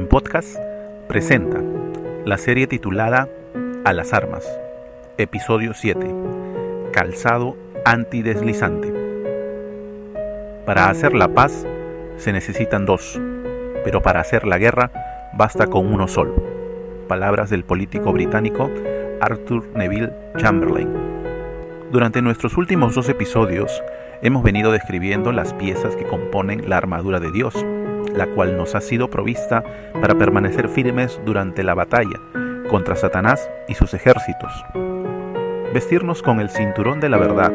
Buen Podcast presenta la serie titulada A las armas, episodio 7, Calzado antideslizante. Para hacer la paz se necesitan dos, pero para hacer la guerra basta con uno solo. Palabras del político británico Arthur Neville Chamberlain. Durante nuestros últimos dos episodios hemos venido describiendo las piezas que componen la armadura de Dios, la cual nos ha sido provista para permanecer firmes durante la batalla contra Satanás y sus ejércitos. Vestirnos con el cinturón de la verdad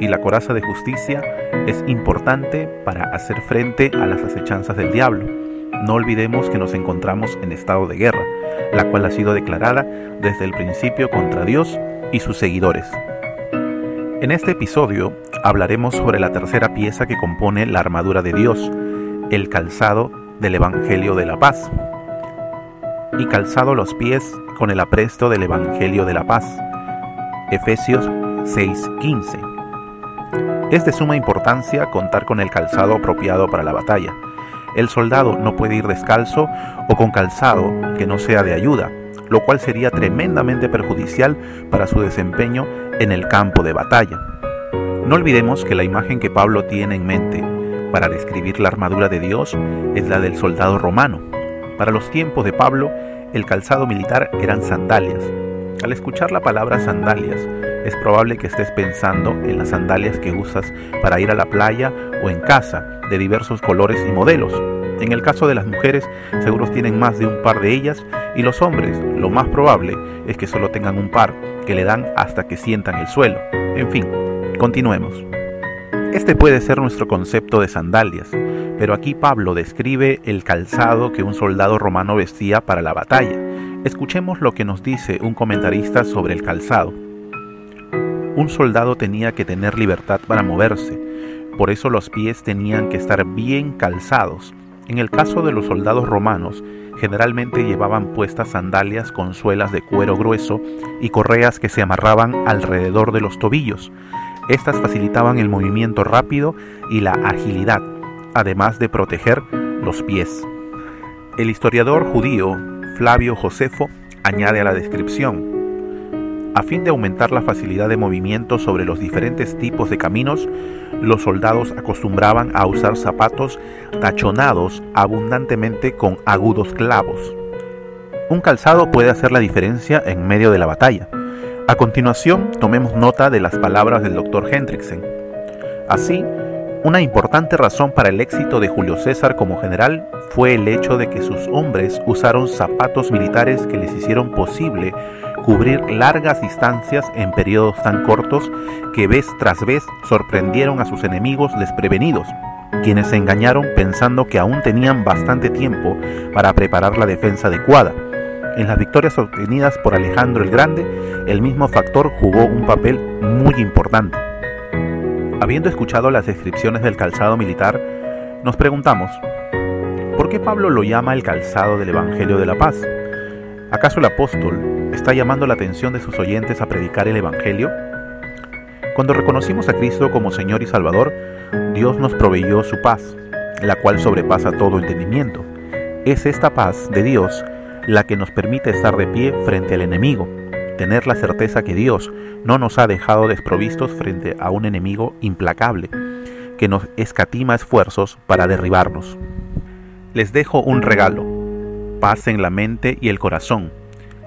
y la coraza de justicia es importante para hacer frente a las acechanzas del diablo. No olvidemos que nos encontramos en estado de guerra, la cual ha sido declarada desde el principio contra Dios y sus seguidores. En este episodio hablaremos sobre la tercera pieza que compone la armadura de Dios, el calzado del Evangelio de la Paz. Y calzado los pies con el apresto del Evangelio de la Paz. Efesios 6:15. Es de suma importancia contar con el calzado apropiado para la batalla. El soldado no puede ir descalzo o con calzado que no sea de ayuda, lo cual sería tremendamente perjudicial para su desempeño en el campo de batalla. No olvidemos que la imagen que Pablo tiene en mente para describir la armadura de Dios es la del soldado romano. Para los tiempos de Pablo, el calzado militar eran sandalias. Al escuchar la palabra sandalias, es probable que estés pensando en las sandalias que usas para ir a la playa o en casa, de diversos colores y modelos. En el caso de las mujeres, seguros tienen más de un par de ellas y los hombres, lo más probable es que solo tengan un par, que le dan hasta que sientan el suelo. En fin, continuemos. Este puede ser nuestro concepto de sandalias, pero aquí Pablo describe el calzado que un soldado romano vestía para la batalla. Escuchemos lo que nos dice un comentarista sobre el calzado. Un soldado tenía que tener libertad para moverse, por eso los pies tenían que estar bien calzados. En el caso de los soldados romanos, generalmente llevaban puestas sandalias con suelas de cuero grueso y correas que se amarraban alrededor de los tobillos. Estas facilitaban el movimiento rápido y la agilidad, además de proteger los pies. El historiador judío Flavio Josefo añade a la descripción, a fin de aumentar la facilidad de movimiento sobre los diferentes tipos de caminos, los soldados acostumbraban a usar zapatos tachonados abundantemente con agudos clavos. Un calzado puede hacer la diferencia en medio de la batalla. A continuación, tomemos nota de las palabras del Dr. Hendrickson. Así, una importante razón para el éxito de Julio César como general fue el hecho de que sus hombres usaron zapatos militares que les hicieron posible cubrir largas distancias en periodos tan cortos que vez tras vez sorprendieron a sus enemigos desprevenidos, quienes se engañaron pensando que aún tenían bastante tiempo para preparar la defensa adecuada en las victorias obtenidas por Alejandro el Grande, el mismo factor jugó un papel muy importante. Habiendo escuchado las descripciones del calzado militar, nos preguntamos, ¿por qué Pablo lo llama el calzado del Evangelio de la Paz? ¿Acaso el apóstol está llamando la atención de sus oyentes a predicar el Evangelio? Cuando reconocimos a Cristo como Señor y Salvador, Dios nos proveyó su paz, la cual sobrepasa todo entendimiento. Es esta paz de Dios la que nos permite estar de pie frente al enemigo, tener la certeza que Dios no nos ha dejado desprovistos frente a un enemigo implacable, que nos escatima esfuerzos para derribarnos. Les dejo un regalo, paz en la mente y el corazón,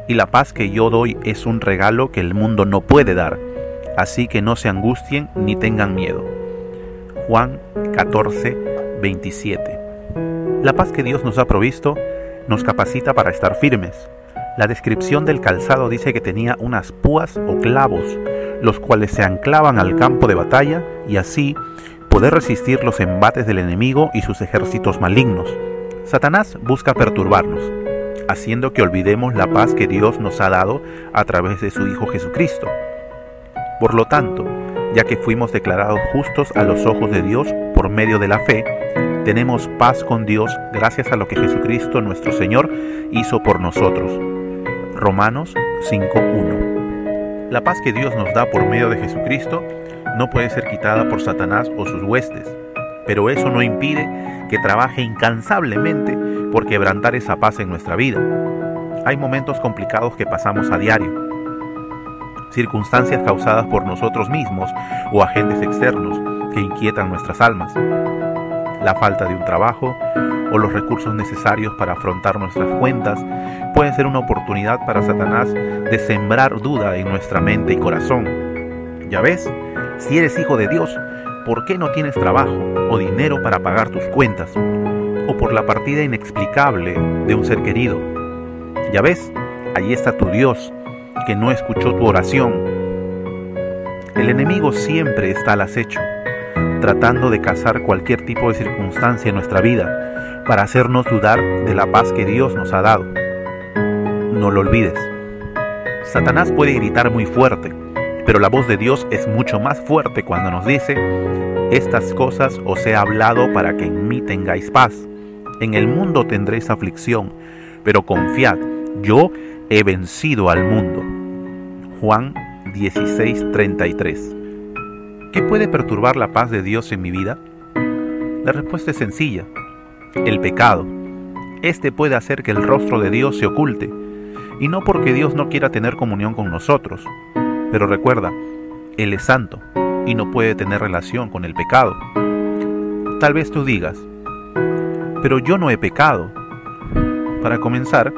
y la paz que yo doy es un regalo que el mundo no puede dar, así que no se angustien ni tengan miedo. Juan 14, 27. La paz que Dios nos ha provisto nos capacita para estar firmes. La descripción del calzado dice que tenía unas púas o clavos, los cuales se anclaban al campo de batalla y así poder resistir los embates del enemigo y sus ejércitos malignos. Satanás busca perturbarnos, haciendo que olvidemos la paz que Dios nos ha dado a través de su Hijo Jesucristo. Por lo tanto, ya que fuimos declarados justos a los ojos de Dios por medio de la fe, tenemos paz con Dios gracias a lo que Jesucristo nuestro Señor hizo por nosotros. Romanos 5.1 La paz que Dios nos da por medio de Jesucristo no puede ser quitada por Satanás o sus huestes, pero eso no impide que trabaje incansablemente por quebrantar esa paz en nuestra vida. Hay momentos complicados que pasamos a diario, circunstancias causadas por nosotros mismos o agentes externos que inquietan nuestras almas. La falta de un trabajo o los recursos necesarios para afrontar nuestras cuentas pueden ser una oportunidad para Satanás de sembrar duda en nuestra mente y corazón. Ya ves, si eres hijo de Dios, ¿por qué no tienes trabajo o dinero para pagar tus cuentas? O por la partida inexplicable de un ser querido. Ya ves, ahí está tu Dios, que no escuchó tu oración. El enemigo siempre está al acecho, tratando de cazar cualquier tipo de circunstancia en nuestra vida para hacernos dudar de la paz que Dios nos ha dado. No lo olvides. Satanás puede gritar muy fuerte, pero la voz de Dios es mucho más fuerte cuando nos dice, estas cosas os he hablado para que en mí tengáis paz. En el mundo tendréis aflicción, pero confiad, yo he vencido al mundo. Juan 16:33. ¿Qué puede perturbar la paz de Dios en mi vida? La respuesta es sencilla. El pecado. Este puede hacer que el rostro de Dios se oculte, y no porque Dios no quiera tener comunión con nosotros. Pero recuerda, Él es santo y no puede tener relación con el pecado. Tal vez tú digas, pero yo no he pecado. Para comenzar,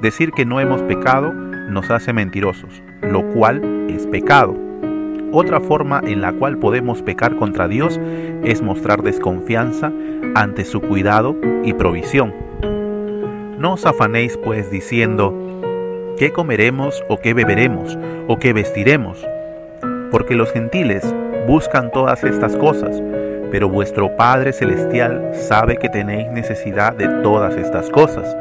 Decir que no hemos pecado nos hace mentirosos, lo cual es pecado. Otra forma en la cual podemos pecar contra Dios es mostrar desconfianza ante su cuidado y provisión. No os afanéis pues diciendo, ¿qué comeremos o qué beberemos o qué vestiremos? Porque los gentiles buscan todas estas cosas, pero vuestro Padre Celestial sabe que tenéis necesidad de todas estas cosas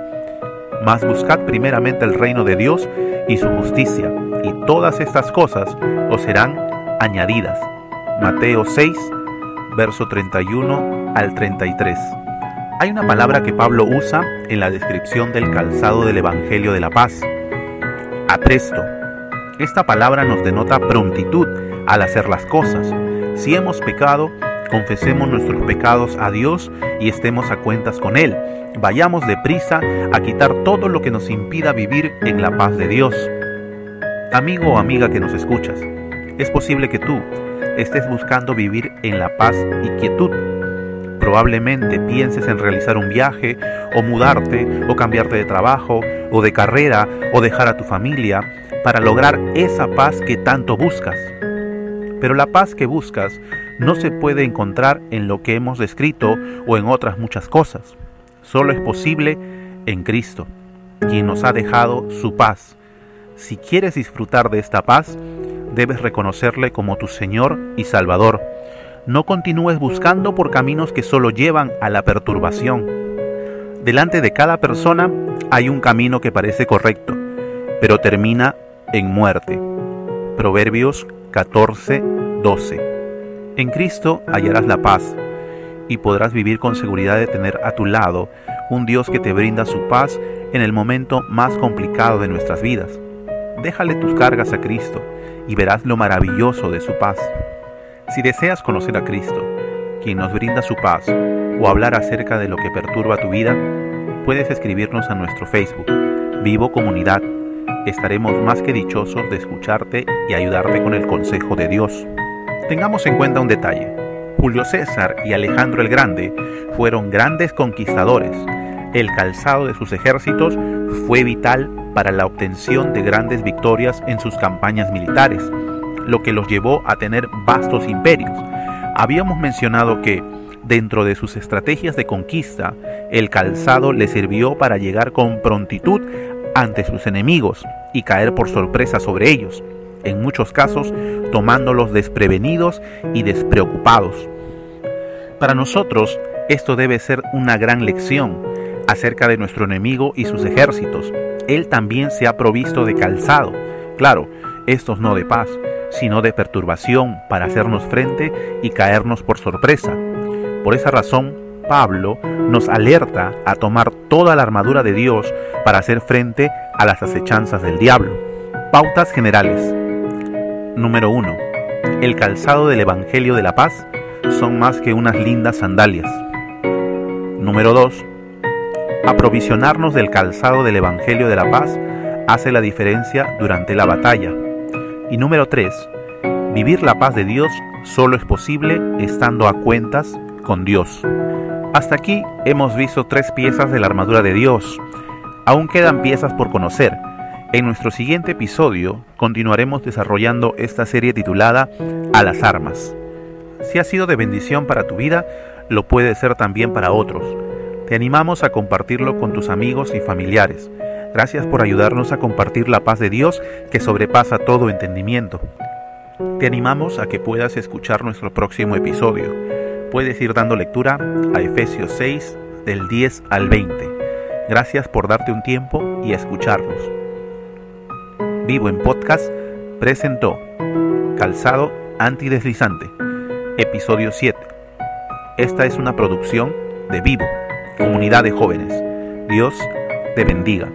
mas buscad primeramente el reino de Dios y su justicia, y todas estas cosas os serán añadidas. Mateo 6, verso 31 al 33. Hay una palabra que Pablo usa en la descripción del calzado del Evangelio de la Paz. Apresto. Esta palabra nos denota prontitud al hacer las cosas. Si hemos pecado, confesemos nuestros pecados a Dios y estemos a cuentas con Él. Vayamos deprisa a quitar todo lo que nos impida vivir en la paz de Dios. Amigo o amiga que nos escuchas, es posible que tú estés buscando vivir en la paz y quietud. Probablemente pienses en realizar un viaje, o mudarte, o cambiarte de trabajo, o de carrera, o dejar a tu familia, para lograr esa paz que tanto buscas. Pero la paz que buscas no se puede encontrar en lo que hemos descrito o en otras muchas cosas. Solo es posible en Cristo, quien nos ha dejado su paz. Si quieres disfrutar de esta paz, debes reconocerle como tu Señor y Salvador. No continúes buscando por caminos que solo llevan a la perturbación. Delante de cada persona hay un camino que parece correcto, pero termina en muerte. Proverbios 14, 12. En Cristo hallarás la paz y podrás vivir con seguridad de tener a tu lado un Dios que te brinda su paz en el momento más complicado de nuestras vidas. Déjale tus cargas a Cristo y verás lo maravilloso de su paz. Si deseas conocer a Cristo, quien nos brinda su paz, o hablar acerca de lo que perturba tu vida, puedes escribirnos a nuestro Facebook, Vivo Comunidad. Estaremos más que dichosos de escucharte y ayudarte con el consejo de Dios. Tengamos en cuenta un detalle. Julio César y Alejandro el Grande fueron grandes conquistadores. El calzado de sus ejércitos fue vital para la obtención de grandes victorias en sus campañas militares, lo que los llevó a tener vastos imperios. Habíamos mencionado que, dentro de sus estrategias de conquista, el calzado le sirvió para llegar con prontitud ante sus enemigos y caer por sorpresa sobre ellos en muchos casos tomándolos desprevenidos y despreocupados. Para nosotros, esto debe ser una gran lección acerca de nuestro enemigo y sus ejércitos. Él también se ha provisto de calzado, claro, estos no de paz, sino de perturbación para hacernos frente y caernos por sorpresa. Por esa razón, Pablo nos alerta a tomar toda la armadura de Dios para hacer frente a las acechanzas del diablo. Pautas generales. Número 1. El calzado del Evangelio de la Paz son más que unas lindas sandalias. Número 2. Aprovisionarnos del calzado del Evangelio de la Paz hace la diferencia durante la batalla. Y número 3. Vivir la paz de Dios solo es posible estando a cuentas con Dios. Hasta aquí hemos visto tres piezas de la armadura de Dios. Aún quedan piezas por conocer. En nuestro siguiente episodio continuaremos desarrollando esta serie titulada A las armas. Si ha sido de bendición para tu vida, lo puede ser también para otros. Te animamos a compartirlo con tus amigos y familiares. Gracias por ayudarnos a compartir la paz de Dios que sobrepasa todo entendimiento. Te animamos a que puedas escuchar nuestro próximo episodio. Puedes ir dando lectura a Efesios 6 del 10 al 20. Gracias por darte un tiempo y escucharnos. Vivo en Podcast presentó Calzado Antideslizante, episodio 7. Esta es una producción de Vivo, comunidad de jóvenes. Dios te bendiga.